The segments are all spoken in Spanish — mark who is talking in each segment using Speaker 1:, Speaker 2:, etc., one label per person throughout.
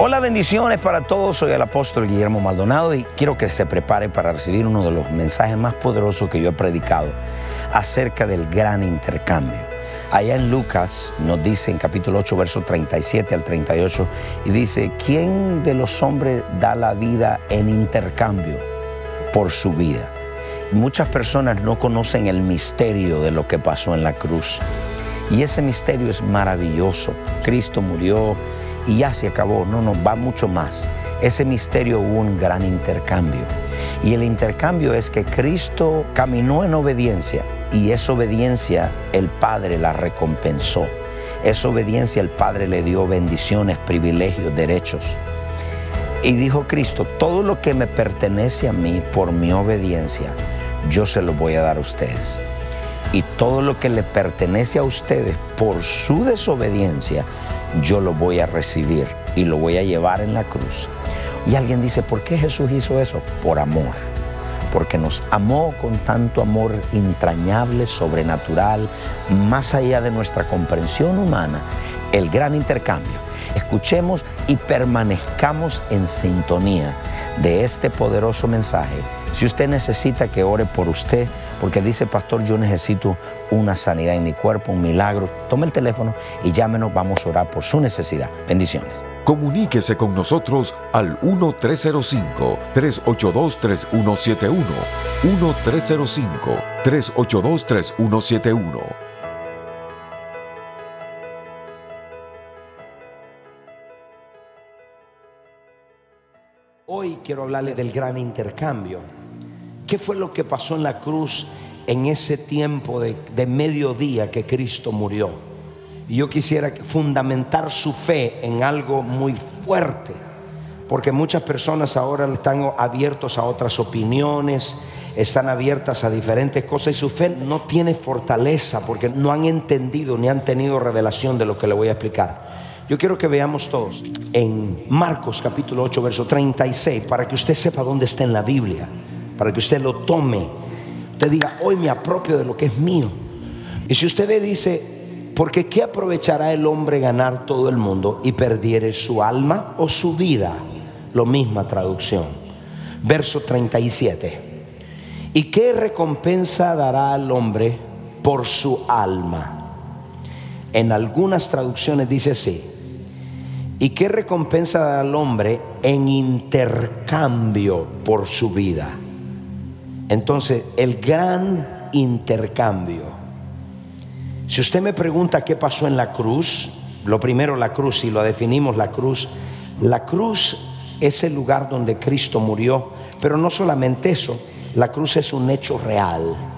Speaker 1: Hola, bendiciones para todos. Soy el apóstol Guillermo Maldonado y quiero que se prepare para recibir uno de los mensajes más poderosos que yo he predicado acerca del gran intercambio. Allá en Lucas nos dice en capítulo 8, versos 37 al 38, y dice, ¿quién de los hombres da la vida en intercambio por su vida? Muchas personas no conocen el misterio de lo que pasó en la cruz. Y ese misterio es maravilloso. Cristo murió y ya se acabó. No, no, va mucho más. Ese misterio hubo un gran intercambio. Y el intercambio es que Cristo caminó en obediencia y esa obediencia el Padre la recompensó. Esa obediencia el Padre le dio bendiciones, privilegios, derechos. Y dijo Cristo, todo lo que me pertenece a mí por mi obediencia, yo se lo voy a dar a ustedes. Y todo lo que le pertenece a ustedes por su desobediencia, yo lo voy a recibir y lo voy a llevar en la cruz. Y alguien dice, ¿por qué Jesús hizo eso? Por amor. Porque nos amó con tanto amor entrañable, sobrenatural, más allá de nuestra comprensión humana, el gran intercambio. Escuchemos y permanezcamos en sintonía de este poderoso mensaje si usted necesita que ore por usted, porque dice, pastor, yo necesito una sanidad en mi cuerpo, un milagro, tome el teléfono y llámenos, vamos a orar por su necesidad. Bendiciones.
Speaker 2: Comuníquese con nosotros al 1-305-382-3171. 1-305-382-3171.
Speaker 1: Quiero hablarle del gran intercambio. ¿Qué fue lo que pasó en la cruz en ese tiempo de, mediodía que Cristo murió? Y yo quisiera fundamentar su fe en algo muy fuerte, porque muchas personas ahora están abiertos a otras opiniones, están abiertas a diferentes cosas y su fe no tiene fortaleza porque no han entendido ni han tenido revelación de lo que le voy a explicar. Yo quiero que veamos todos en Marcos capítulo 8, verso 36, para que usted sepa dónde está en la Biblia para que usted lo tome. Usted diga, hoy me apropio de lo que es mío. Y si usted ve, dice, porque ¿qué aprovechará el hombre ganar todo el mundo y perdiere su alma o su vida? Lo misma traducción. Verso 37. ¿Y qué recompensa dará al hombre por su alma? En algunas traducciones dice así. ¿Y qué recompensa dará al hombre en intercambio por su vida? Entonces, el gran intercambio. Si usted me pregunta qué pasó en la cruz, lo primero la cruz, si lo definimos la cruz, la cruz es el lugar donde Cristo murió, pero no solamente eso, la cruz es un hecho real.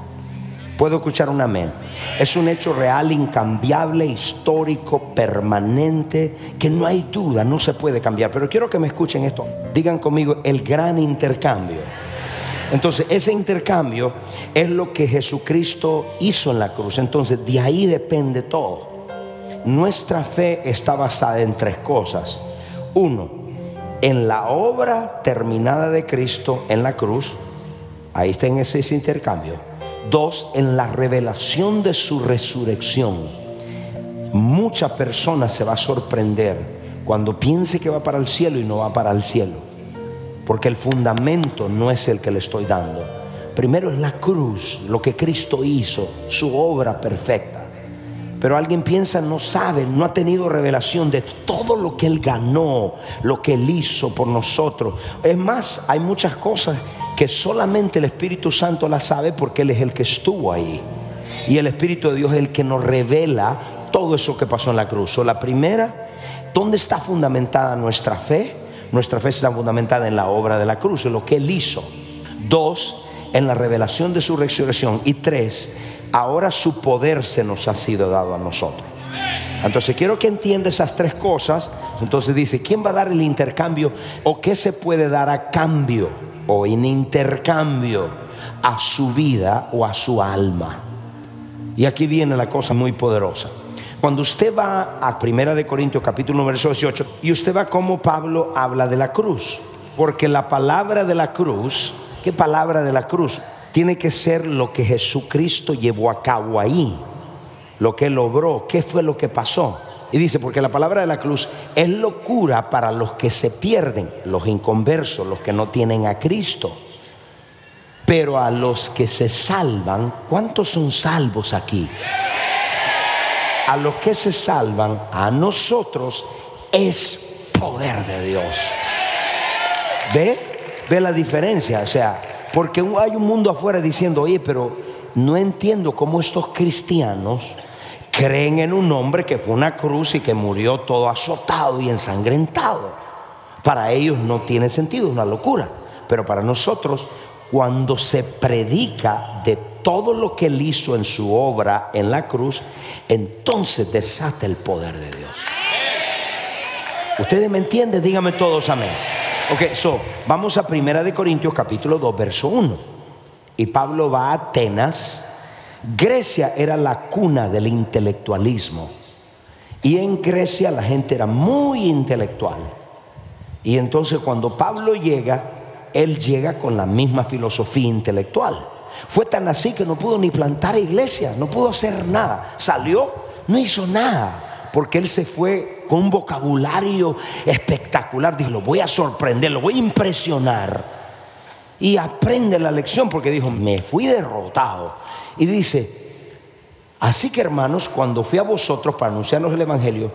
Speaker 1: Puedo escuchar un amén. Es un hecho real, incambiable, histórico, permanente, que no hay duda, no se puede cambiar. Pero quiero que me escuchen esto. Digan conmigo el gran intercambio. Entonces, ese intercambio es lo que Jesucristo hizo en la cruz. Entonces, de ahí depende todo. Nuestra fe está basada en tres cosas. Uno, en la obra terminada de Cristo en la cruz. Ahí está en ese, intercambio. Dos, en la revelación de su resurrección. Mucha persona se va a sorprender cuando piense que va para el cielo y no va para el cielo porque el fundamento no es el que le estoy dando. Primero es la cruz, lo que Cristo hizo, su obra perfecta. Pero alguien piensa, no sabe, no ha tenido revelación de todo lo que Él ganó, lo que Él hizo por nosotros. Es más, hay muchas cosas que solamente el Espíritu Santo las sabe porque Él es el que estuvo ahí. Y el Espíritu de Dios es el que nos revela todo eso que pasó en la cruz. O la primera, ¿dónde está fundamentada nuestra fe? Nuestra fe está fundamentada en la obra de la cruz, en lo que Él hizo. Dos, en la revelación de su resurrección. Y tres, ahora su poder se nos ha sido dado a nosotros. Entonces quiero que entienda esas tres cosas. Entonces dice, ¿quién va a dar el intercambio? ¿O qué se puede dar a cambio? O en intercambio. a su vida o a su alma. Y aquí viene la cosa muy poderosa. Cuando usted va a Primera de Corintios capítulo verso 18 y usted va como Pablo habla de la cruz, porque la palabra de la cruz, ¿qué palabra de la cruz? Tiene que ser lo que Jesucristo llevó a cabo ahí, lo que logró, qué fue lo que pasó. Y dice, porque la palabra de la cruz es locura para los que se pierden, los inconversos, los que no tienen a Cristo. Pero a los que se salvan, ¿cuántos son salvos aquí? A los que se salvan, a nosotros es poder de Dios. ¿Ve? ¿Ve la diferencia? O sea, porque hay un mundo afuera diciendo, oye, pero no entiendo cómo estos cristianos creen en un hombre que fue una cruz y que murió todo azotado y ensangrentado. Para ellos no tiene sentido, es una locura. Pero para nosotros, cuando se predica de todo lo que él hizo en su obra en la cruz, entonces desata el poder de Dios. ¿Ustedes me entienden? Díganme todos amén. Ok, so, vamos a Primera de Corintios capítulo 2, verso 1. Y Pablo va a Atenas Grecia era la cuna del intelectualismo. Y en Grecia la gente era muy intelectual. Y entonces cuando Pablo llega, él llega con la misma filosofía intelectual. Fue tan así que no pudo ni plantar iglesia, no pudo hacer nada. Salió, no hizo nada, porque él se fue con un vocabulario espectacular. Dijo, lo voy a sorprender, lo voy a impresionar. Y aprende la lección porque dijo, me fui derrotado y dice, así que hermanos, cuando fui a vosotros para anunciarnos el Evangelio,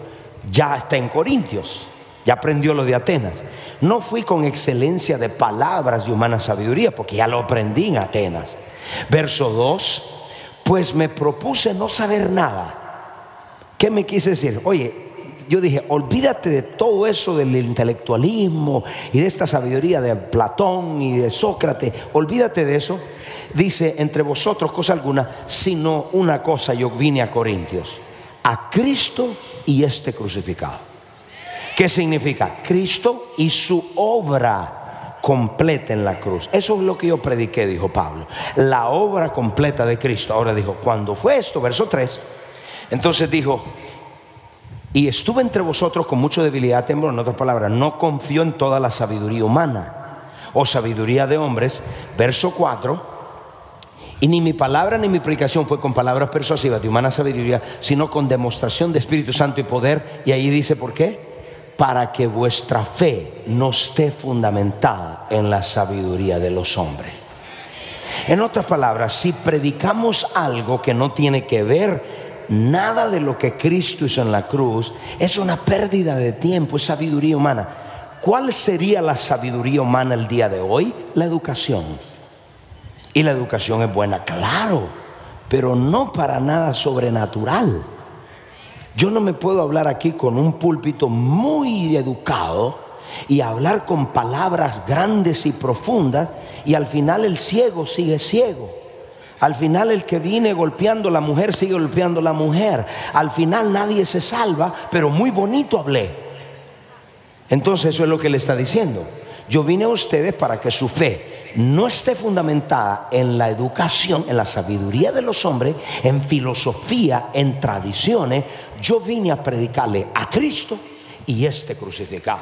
Speaker 1: ya está en Corintios, ya aprendió lo de Atenas. No fui con excelencia de palabras de humana sabiduría, porque ya lo aprendí en Atenas. Verso 2, pues me propuse no saber nada. ¿Qué me quise decir? Oye, yo dije, olvídate de todo eso del intelectualismo y de esta sabiduría de Platón y de Sócrates, olvídate de eso. Dice, entre vosotros cosa alguna, sino una cosa yo vine a Corintios, a Cristo y este crucificado. ¿Qué significa? Cristo y su obra completa en la cruz. Eso es lo que yo prediqué, dijo Pablo. La obra completa de Cristo. Ahora dijo, cuando fue esto? Verso 3. Entonces dijo, y estuve entre vosotros con mucha debilidad, temblor, en otras palabras, no confío en toda la sabiduría humana o sabiduría de hombres. Verso 4. Y ni mi palabra ni mi predicación fue con palabras persuasivas de humana sabiduría, sino con demostración de Espíritu Santo y poder. Y ahí dice, ¿por qué? Para que vuestra fe no esté fundamentada en la sabiduría de los hombres. En otras palabras, si predicamos algo que no tiene que ver nada de lo que Cristo hizo en la cruz es una pérdida de tiempo, es sabiduría humana. ¿Cuál sería la sabiduría humana el día de hoy? La educación. Y la educación es buena, claro, pero no para nada sobrenatural. Yo no me puedo hablar aquí con un púlpito muy educado y hablar con palabras grandes y profundas y al final el ciego sigue ciego. Al final el que viene golpeando a la mujer sigue golpeando a la mujer. Al final nadie se salva, pero muy bonito hablé. Entonces eso es lo que le está diciendo. Yo vine a ustedes para que su fe no esté fundamentada en la educación, en la sabiduría de los hombres, en filosofía, en tradiciones. Yo vine a predicarle a Cristo y este crucificado.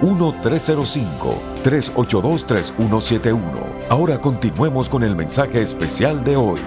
Speaker 2: 1-305-382-3171. Ahora continuemos con el mensaje especial de hoy.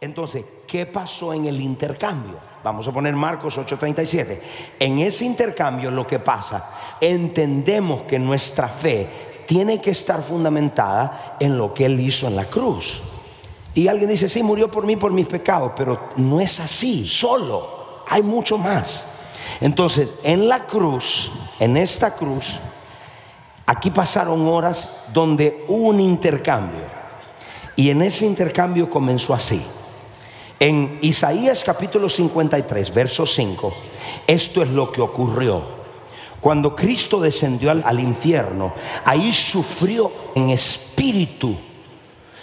Speaker 1: Entonces, ¿qué pasó en el intercambio? Vamos a poner Marcos 8:37. En ese intercambio lo que pasa, entendemos que nuestra fe tiene que estar fundamentada en lo que Él hizo en la cruz. Y alguien dice, sí, murió por mí, por mis pecados, pero no es así, solo, hay mucho más. Entonces, en la cruz, en esta cruz, aquí pasaron horas donde hubo un intercambio. Y en ese intercambio comenzó así. En Isaías capítulo 53, verso 5, esto es lo que ocurrió. Cuando Cristo descendió al, infierno, ahí sufrió en espíritu,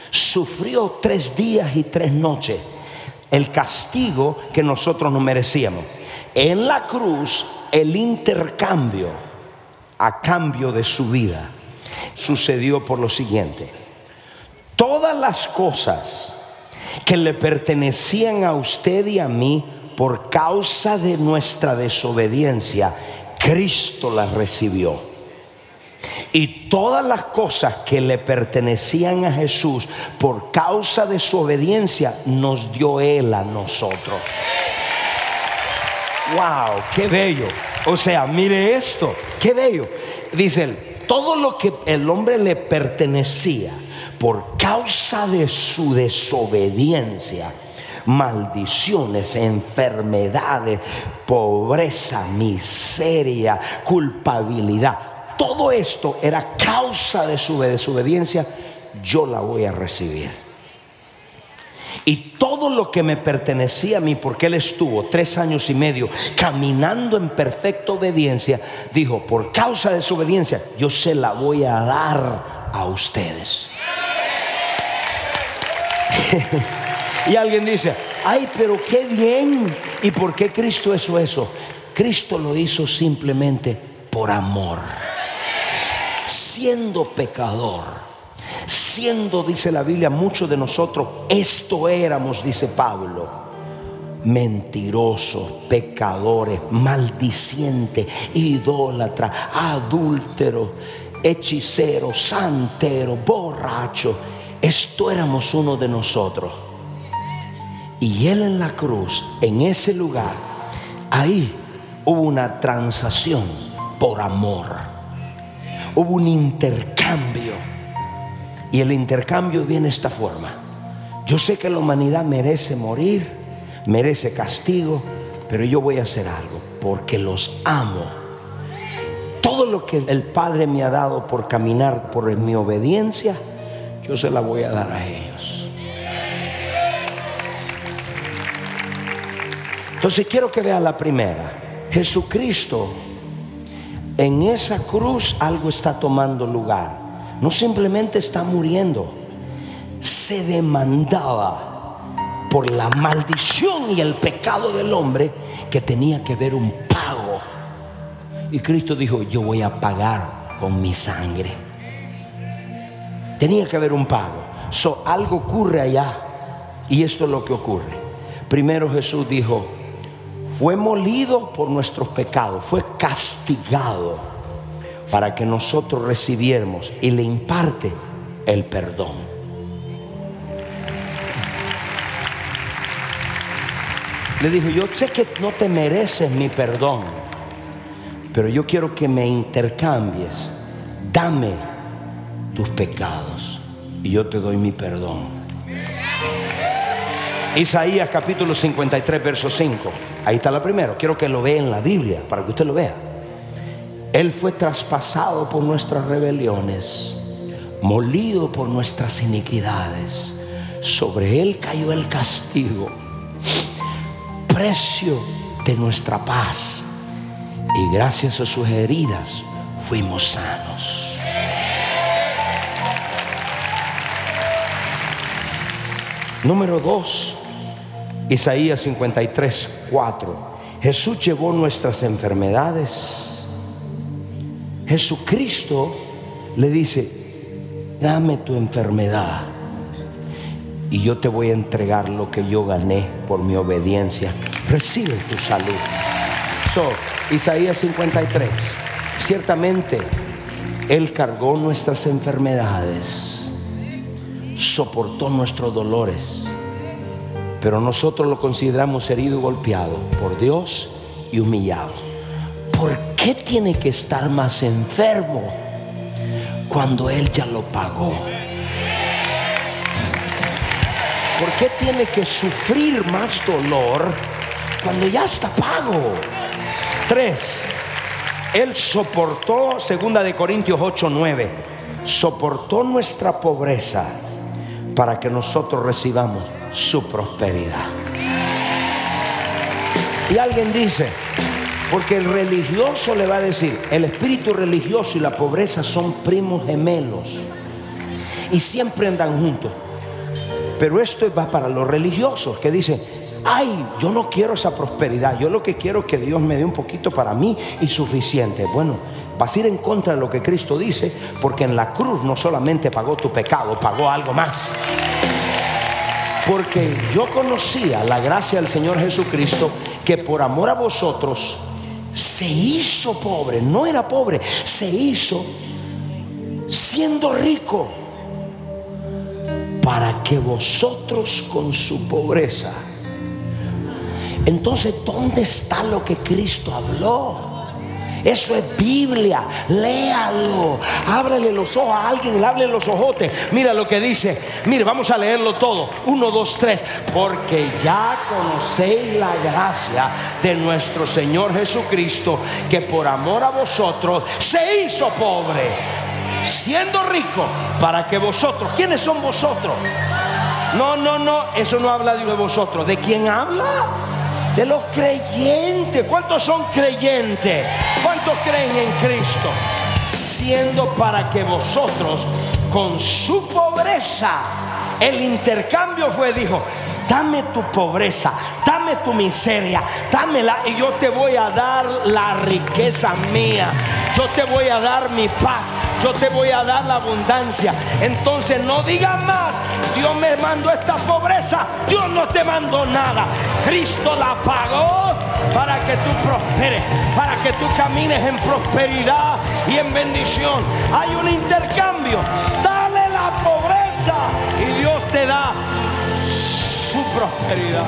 Speaker 1: sufrió tres días y tres noches el castigo que nosotros no merecíamos. En la cruz, el intercambio a cambio de su vida sucedió por lo siguiente. Todas las cosas que le pertenecían a usted y a mí por causa de nuestra desobediencia, Cristo las recibió. Y todas las cosas que le pertenecían a Jesús por causa de su obediencia, nos dio Él a nosotros. ¡Wow! ¡Qué bello! O sea, mire esto, qué bello. Dice él, todo lo que el hombre le pertenecía por causa de su desobediencia, maldiciones, enfermedades, pobreza, miseria, culpabilidad. Todo esto era causa de su desobediencia. Yo la voy a recibir. Y todo lo que me pertenecía a mí, porque él estuvo tres años y medio caminando en perfecta obediencia, dijo, por causa de su obediencia, yo se la voy a dar a ustedes. y alguien dice, ay, pero qué bien. ¿Y por qué Cristo hizo eso? Cristo lo hizo simplemente por amor. Siendo pecador, siendo, dice la Biblia, muchos de nosotros, esto éramos, dice Pablo, mentirosos, pecadores, maldicientes, idólatras, adúlteros, hechiceros, santeros, borrachos esto éramos uno de nosotros. Y Él en la cruz, en ese lugar, ahí hubo una transacción por amor. Hubo un intercambio. Y el intercambio viene de esta forma. Yo sé que la humanidad merece morir, merece castigo, pero yo voy a hacer algo porque los amo. Todo lo que el Padre me ha dado por caminar por mi obediencia, yo se la voy a dar a ellos. Entonces quiero que vea la primera. Jesucristo en esa cruz algo está tomando lugar. No simplemente está muriendo, se demandaba por la maldición y el pecado del hombre que tenía que ver un pago. Y Cristo dijo, yo voy a pagar con mi sangre. Tenía que haber un pago. Algo ocurre allá. Y esto es lo que ocurre. Primero Jesús dijo, fue molido por nuestros pecados, fue castigado para que nosotros recibiéramos y le imparte el perdón. Le dijo, yo sé que no te mereces mi perdón, pero yo quiero que me intercambies. Dame tus pecados y yo te doy mi perdón. Isaías capítulo 53, verso 5. Ahí está la primera. Quiero que lo vea en la Biblia para que usted lo vea. Él fue traspasado por nuestras rebeliones, molido por nuestras iniquidades. Sobre él cayó el castigo, precio de nuestra paz. Y gracias a sus heridas fuimos sanos. Número 2, Isaías 53, 4. Jesús llevó nuestras enfermedades. Jesucristo le dice, dame tu enfermedad y yo te voy a entregar lo que yo gané por mi obediencia. Recibe tu salud. So, Isaías 53. Ciertamente, Él cargó nuestras enfermedades soportó nuestros dolores, pero nosotros lo consideramos herido y golpeado por Dios y humillado. ¿Por qué tiene que estar más enfermo cuando Él ya lo pagó? ¿Por qué tiene que sufrir más dolor cuando ya está pago? Tres, Él soportó, segunda de Corintios 8, 9, soportó nuestra pobreza para que nosotros recibamos su prosperidad. Y alguien dice, porque el religioso le va a decir, el espíritu religioso y la pobreza son primos gemelos y siempre andan juntos. Pero esto va para los religiosos que dicen, ay, yo no quiero esa prosperidad, yo lo que quiero es que Dios me dé un poquito para mí y suficiente. Bueno, vas a ir en contra de lo que Cristo dice, porque en la cruz no solamente pagó tu pecado, pagó algo más. Porque yo conocía la gracia del Señor Jesucristo que por amor a vosotros se hizo pobre, no era pobre, se hizo siendo rico para que vosotros con su pobreza. Entonces, ¿dónde está lo que Cristo habló? Eso es Biblia. Léalo. Ábrele los ojos a alguien, háblele los ojotes. Mira lo que dice. Mire, vamos a leerlo todo. Uno, dos, tres. Porque ya conocéis la gracia de nuestro Señor Jesucristo, que por amor a vosotros se hizo pobre, siendo rico, para que vosotros, ¿quiénes son vosotros? No, no, no, eso no habla de vosotros. ¿De quién habla? de los creyentes. ¿Cuántos son creyentes? ¿Cuántos creen en Cristo? Siendo para que vosotros con su pobreza, el intercambio fue, dijo, dame tu pobreza, dame tu miseria, dámela y yo te voy a dar la riqueza mía. Yo te voy a dar mi paz, yo te voy a dar la abundancia. Entonces no digas más, Dios me mandó esta pobreza, Dios no te mandó nada. Cristo la pagó para que tú prosperes, para que tú camines en prosperidad y en bendición. Hay un intercambio, dale la pobreza y Dios te da su prosperidad.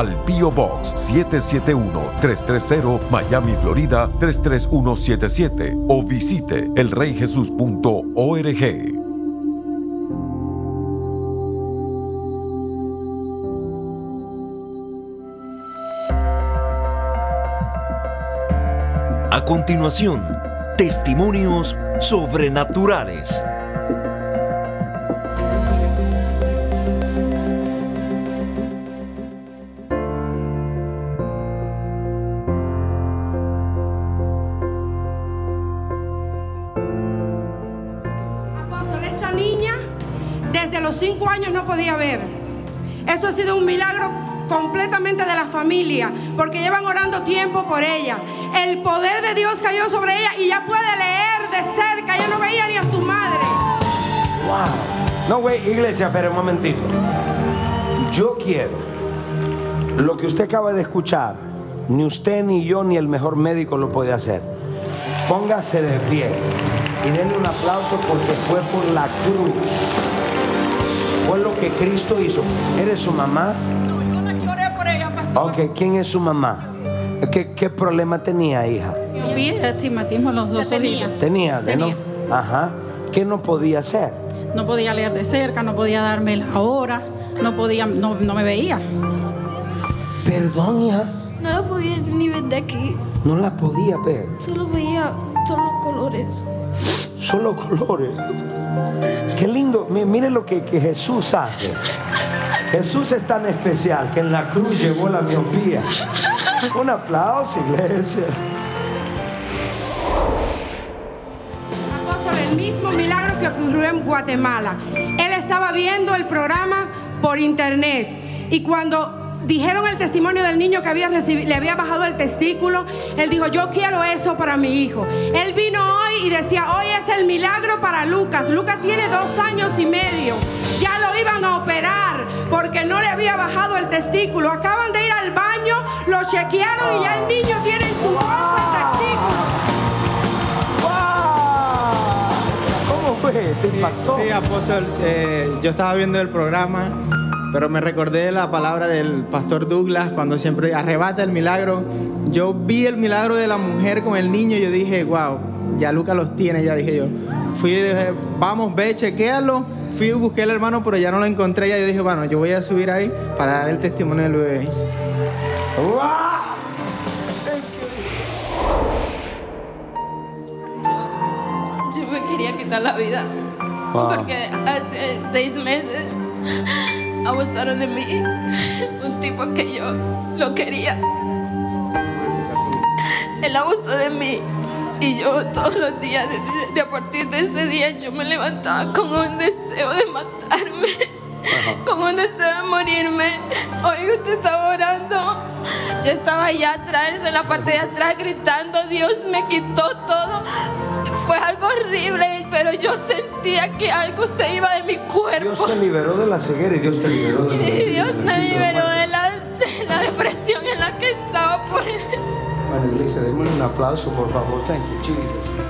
Speaker 2: al Pio Box 771-330 Miami, Florida 33177 o visite elreyjesus.org.
Speaker 3: A continuación, testimonios sobrenaturales.
Speaker 4: Podía ver. Eso ha sido un milagro completamente de la familia, porque llevan orando tiempo por ella. El poder de Dios cayó sobre ella y ya puede leer de cerca. Ya no veía ni a su madre.
Speaker 1: No, güey, iglesia, pero un momentito. Yo quiero lo que usted acaba de escuchar. Ni usted, ni yo, ni el mejor médico lo puede hacer. Póngase de pie y denle un aplauso porque fue por la cruz. Fue lo que Cristo hizo. ¿Eres su mamá?
Speaker 4: No, yo la lloré por ella, pastor.
Speaker 1: Ok, ¿quién es su mamá? ¿Qué, qué problema tenía, hija?
Speaker 5: Yo vi estigmatismo en los dos ojitos.
Speaker 1: Tenía, ¿de no?
Speaker 5: Tenía.
Speaker 1: Ajá. ¿Qué no podía hacer?
Speaker 5: No podía leer de cerca, no podía darme la hora, no podía, no, no me veía.
Speaker 1: Perdón, hija.
Speaker 6: No la podía ni ver de aquí.
Speaker 1: No la podía ver.
Speaker 6: Solo veía todos los colores.
Speaker 1: Solo colores. Qué lindo. Mi- Mire lo que, que Jesús hace. Jesús es tan especial que en la cruz llevó la miopía. Un aplauso, iglesia.
Speaker 4: El mismo milagro que ocurrió en Guatemala. Él estaba viendo el programa por internet y cuando dijeron el testimonio del niño que había recibido, le había bajado el testículo, él dijo, yo quiero eso para mi hijo. Él vino hoy y decía, hoy es el milagro para Lucas. Lucas tiene dos años y medio. Ya lo iban a operar porque no le había bajado el testículo. Acaban de ir al baño, lo chequearon y ya el niño tiene en su bolsa el testículo.
Speaker 1: ¡Wow! ¿Cómo fue? ¿Te impactó?
Speaker 7: Sí, apóstol, eh, yo estaba viendo el programa, pero me recordé la palabra del pastor Douglas cuando siempre arrebata el milagro. Yo vi el milagro de la mujer con el niño y yo dije, wow, ya Lucas los tiene, ya dije yo. Fui y le dije, vamos, ve, chequéalo. Fui y busqué al hermano, pero ya no lo encontré. Ya yo dije, bueno, yo voy a subir ahí para dar el testimonio del bebé.
Speaker 1: ¡Wow!
Speaker 6: Yo me quería quitar la vida.
Speaker 1: Wow.
Speaker 6: Porque hace seis meses abusaron de mí. Un tipo que yo lo quería. Él abusó de mí. Y yo todos los días, de, de- a partir de ese día, yo me levantaba con un deseo de matarme. Con un deseo de morirme. Hoy usted estaba orando. Yo estaba allá atrás, en la parte de atrás, gritando, Dios me quitó todo. Pero yo sentía que algo se iba de mi cuerpo.
Speaker 1: Dios te liberó de la ceguera y Dios te liberó de la
Speaker 6: Y Dios me liberó de la, de la depresión en la que estaba por
Speaker 1: Bueno, iglesia, démosle un aplauso, por favor. Thank you, Jesus.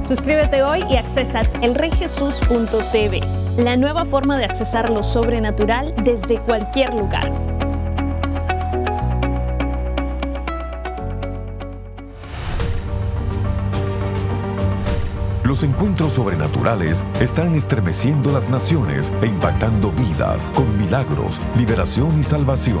Speaker 8: Suscríbete hoy y accesa elreyjesus.tv, la nueva forma de accesar lo sobrenatural desde cualquier lugar.
Speaker 2: Los encuentros sobrenaturales están estremeciendo las naciones e impactando vidas con milagros, liberación y salvación.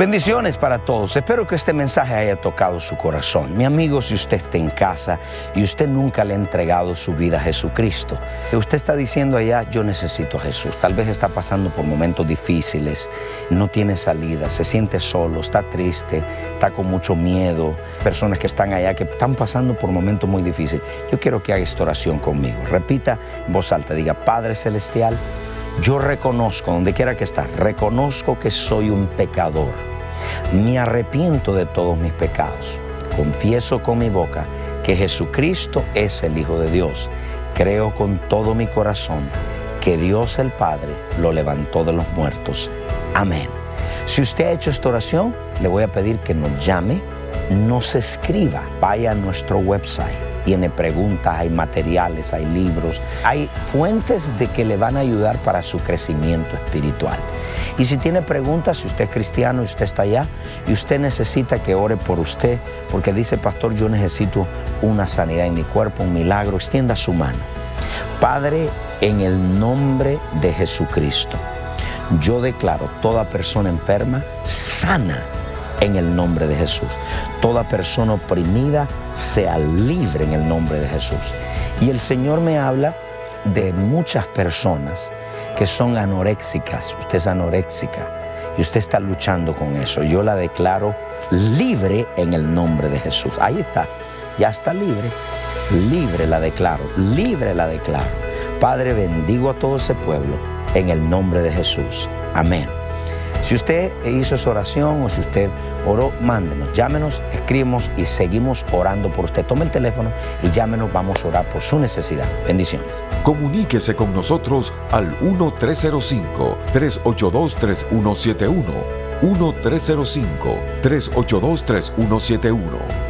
Speaker 1: Bendiciones para todos. Espero que este mensaje haya tocado su corazón. Mi amigo, si usted está en casa y usted nunca le ha entregado su vida a Jesucristo, usted está diciendo allá, yo necesito a Jesús. Tal vez está pasando por momentos difíciles, no tiene salida, se siente solo, está triste, está con mucho miedo. Personas que están allá que están pasando por momentos muy difíciles. Yo quiero que haga esta oración conmigo. Repita en voz alta, diga, Padre Celestial, yo reconozco, donde quiera que está, reconozco que soy un pecador me arrepiento de todos mis pecados. Confieso con mi boca que Jesucristo es el Hijo de Dios. Creo con todo mi corazón que Dios el Padre lo levantó de los muertos. Amén. Si usted ha hecho esta oración, le voy a pedir que nos llame, nos escriba, vaya a nuestro website tiene preguntas, hay materiales, hay libros, hay fuentes de que le van a ayudar para su crecimiento espiritual. Y si tiene preguntas, si usted es cristiano y usted está allá y usted necesita que ore por usted, porque dice, pastor, yo necesito una sanidad en mi cuerpo, un milagro, extienda su mano. Padre, en el nombre de Jesucristo, yo declaro toda persona enferma sana en el nombre de Jesús. Toda persona oprimida sea libre en el nombre de Jesús. Y el Señor me habla de muchas personas que son anoréxicas. Usted es anoréxica y usted está luchando con eso. Yo la declaro libre en el nombre de Jesús. Ahí está, ya está libre. Libre la declaro, libre la declaro. Padre, bendigo a todo ese pueblo en el nombre de Jesús. Amén. Si usted hizo esa oración o si usted oró, mándenos, llámenos, escribimos y seguimos orando por usted. Tome el teléfono y llámenos, vamos a orar por su necesidad. Bendiciones.
Speaker 2: Comuníquese con nosotros al 1-305-382-3171. 1-305-382-3171